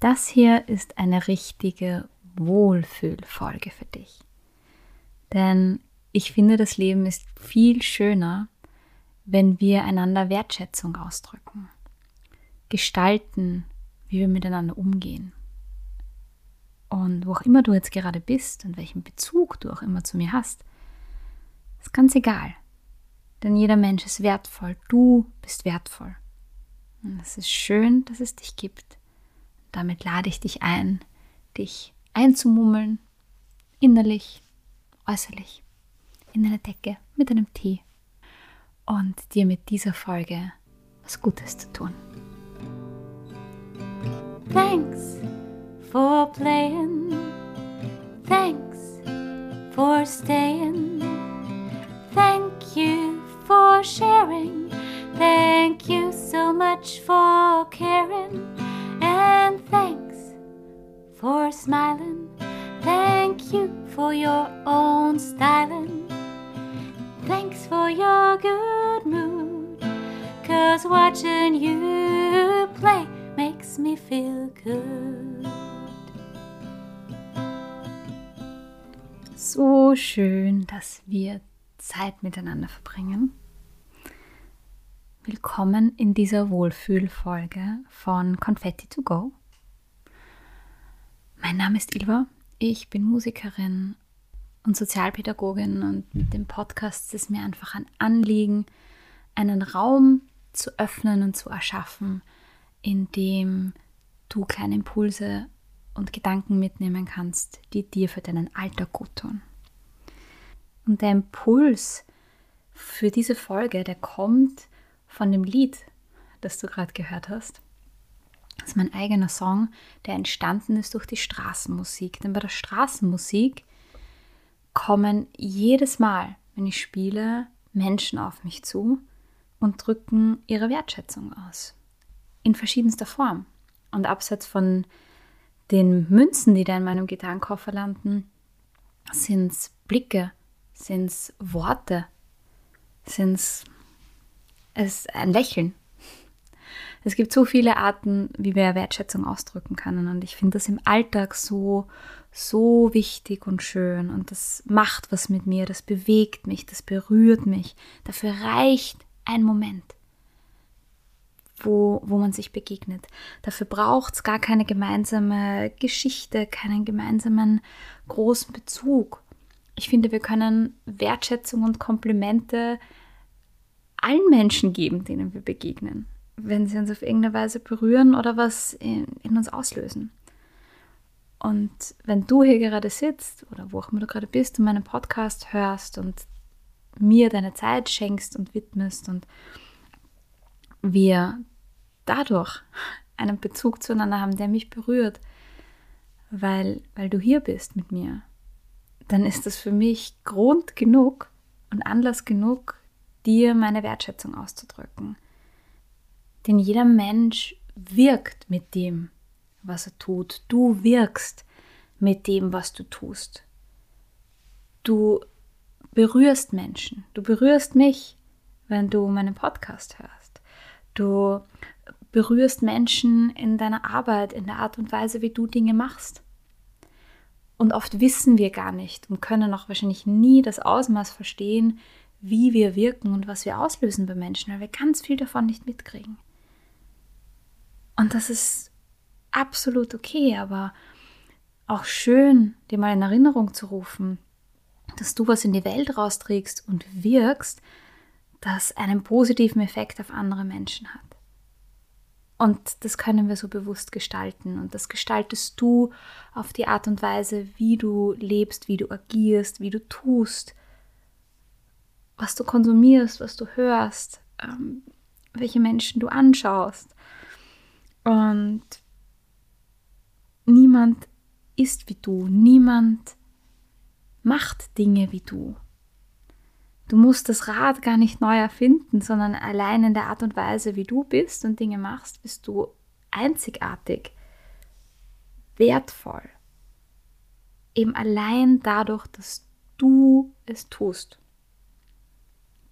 Das hier ist eine richtige Wohlfühlfolge für dich. Denn ich finde, das Leben ist viel schöner, wenn wir einander Wertschätzung ausdrücken, gestalten, wie wir miteinander umgehen. Und wo auch immer du jetzt gerade bist und welchen Bezug du auch immer zu mir hast, ist ganz egal. Denn jeder Mensch ist wertvoll. Du bist wertvoll. Und es ist schön, dass es dich gibt. Damit lade ich dich ein, dich einzumummeln, innerlich, äußerlich, in eine Decke mit einem Tee und dir mit dieser Folge was Gutes zu tun. Thanks for playing. Thanks for staying. Thank you for sharing. Thank you so much for caring. Smiling. Thank you for your own styling. Thanks for your good mood. Cause watching you play makes me feel good. So schön, dass wir Zeit miteinander verbringen. Willkommen in dieser Wohlfühlfolge von Confetti to Go. Mein Name ist Ilva, ich bin Musikerin und Sozialpädagogin und mit dem Podcast ist es mir einfach ein Anliegen, einen Raum zu öffnen und zu erschaffen, in dem du kleine Impulse und Gedanken mitnehmen kannst, die dir für deinen Alltag gut tun. Und der Impuls für diese Folge, der kommt von dem Lied, das du gerade gehört hast. Ist mein eigener Song, der entstanden ist durch die Straßenmusik. Denn bei der Straßenmusik kommen jedes Mal, wenn ich spiele, Menschen auf mich zu und drücken ihre Wertschätzung aus. In verschiedenster Form. Und abseits von den Münzen, die da in meinem Gitarrenkoffer landen, sind es Blicke, sind es Worte, sind es ein Lächeln. Es gibt so viele Arten, wie wir Wertschätzung ausdrücken können. Und ich finde das im Alltag so, so wichtig und schön. Und das macht was mit mir, das bewegt mich, das berührt mich. Dafür reicht ein Moment, wo, wo man sich begegnet. Dafür braucht es gar keine gemeinsame Geschichte, keinen gemeinsamen großen Bezug. Ich finde, wir können Wertschätzung und Komplimente allen Menschen geben, denen wir begegnen, wenn sie uns auf irgendeine Weise berühren oder was in, in uns auslösen. Und wenn du hier gerade sitzt oder wo auch immer du gerade bist und meinen Podcast hörst und mir deine Zeit schenkst und widmest und wir dadurch einen Bezug zueinander haben, der mich berührt, weil, weil du hier bist mit mir, dann ist das für mich Grund genug und Anlass genug, dir meine Wertschätzung auszudrücken. Denn jeder Mensch wirkt mit dem, was er tut. Du wirkst mit dem, was du tust. Du berührst Menschen. Du berührst mich, wenn du meinen Podcast hörst. Du berührst Menschen in deiner Arbeit, in der Art und Weise, wie du Dinge machst. Und oft wissen wir gar nicht und können auch wahrscheinlich nie das Ausmaß verstehen, wie wir wirken und was wir auslösen bei Menschen, weil wir ganz viel davon nicht mitkriegen. Und das ist absolut okay, aber auch schön, dir mal in Erinnerung zu rufen, dass du was in die Welt rausträgst und wirkst, das einen positiven Effekt auf andere Menschen hat. Und das können wir so bewusst gestalten. Und das gestaltest du auf die Art und Weise, wie du lebst, wie du agierst, wie du tust, was du konsumierst, was du hörst, ähm, welche Menschen du anschaust. Und niemand ist wie du, niemand macht Dinge wie du. Du musst das Rad gar nicht neu erfinden, sondern allein in der Art und Weise, wie du bist und Dinge machst, bist du einzigartig, wertvoll. Eben allein dadurch, dass du es tust.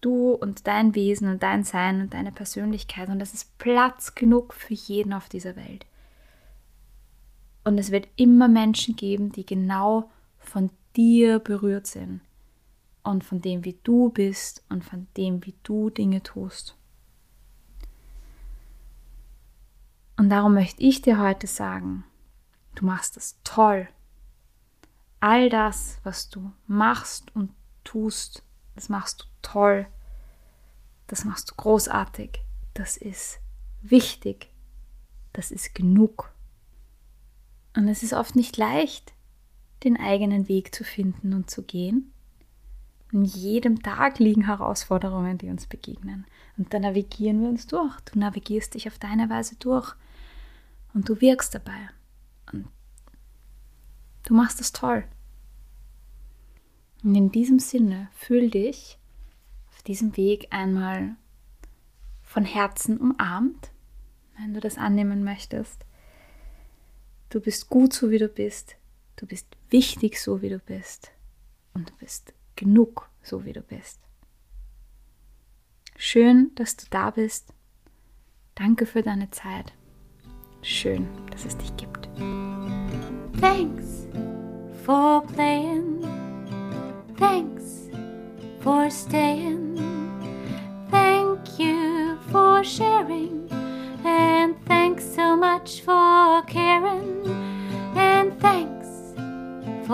Du und dein Wesen und dein Sein und deine Persönlichkeit und das ist Platz genug für jeden auf dieser Welt. Und es wird immer Menschen geben, die genau von dir berührt sind. Und von dem, wie du bist und von dem, wie du Dinge tust. Und darum möchte ich dir heute sagen, du machst es toll. All das, was du machst und tust, das machst du toll. Das machst du großartig. Das ist wichtig. Das ist genug. Und es ist oft nicht leicht, den eigenen Weg zu finden und zu gehen. In jedem Tag liegen Herausforderungen, die uns begegnen. Und da navigieren wir uns durch. Du navigierst dich auf deine Weise durch. Und du wirkst dabei. Und du machst es toll. Und in diesem Sinne fühl dich auf diesem Weg einmal von Herzen umarmt, wenn du das annehmen möchtest. Du bist gut so, wie du bist. Du bist wichtig so, wie du bist. Und du bist genug so, wie du bist. Schön, dass du da bist. Danke für deine Zeit. Schön, dass es dich gibt. Thanks for playing.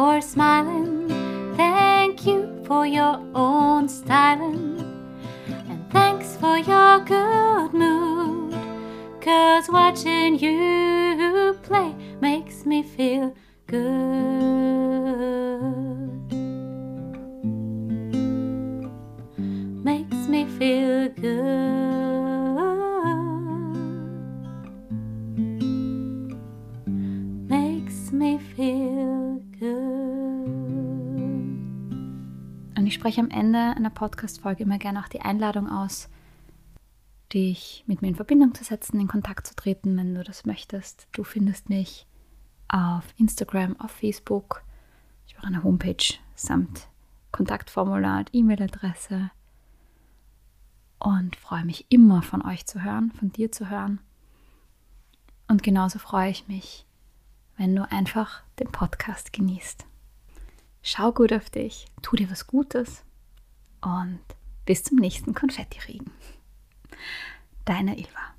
For smiling. Thank you for your own styling. And thanks for your good mood. Cause watching you play makes me feel good. Makes me feel good. Makes me feel spreche am Ende einer Podcast-Folge immer gerne auch die Einladung aus, dich mit mir in Verbindung zu setzen, in Kontakt zu treten, wenn du das möchtest. Du findest mich auf Instagram, auf Facebook. Ich habe eine Homepage samt Kontaktformular und E-Mail-Adresse. Und freue mich immer von euch zu hören, von dir zu hören. Und genauso freue ich mich, wenn du einfach den Podcast genießt. Schau gut auf dich, tu dir was Gutes und bis zum nächsten Konfettiregen. Deine Ilva.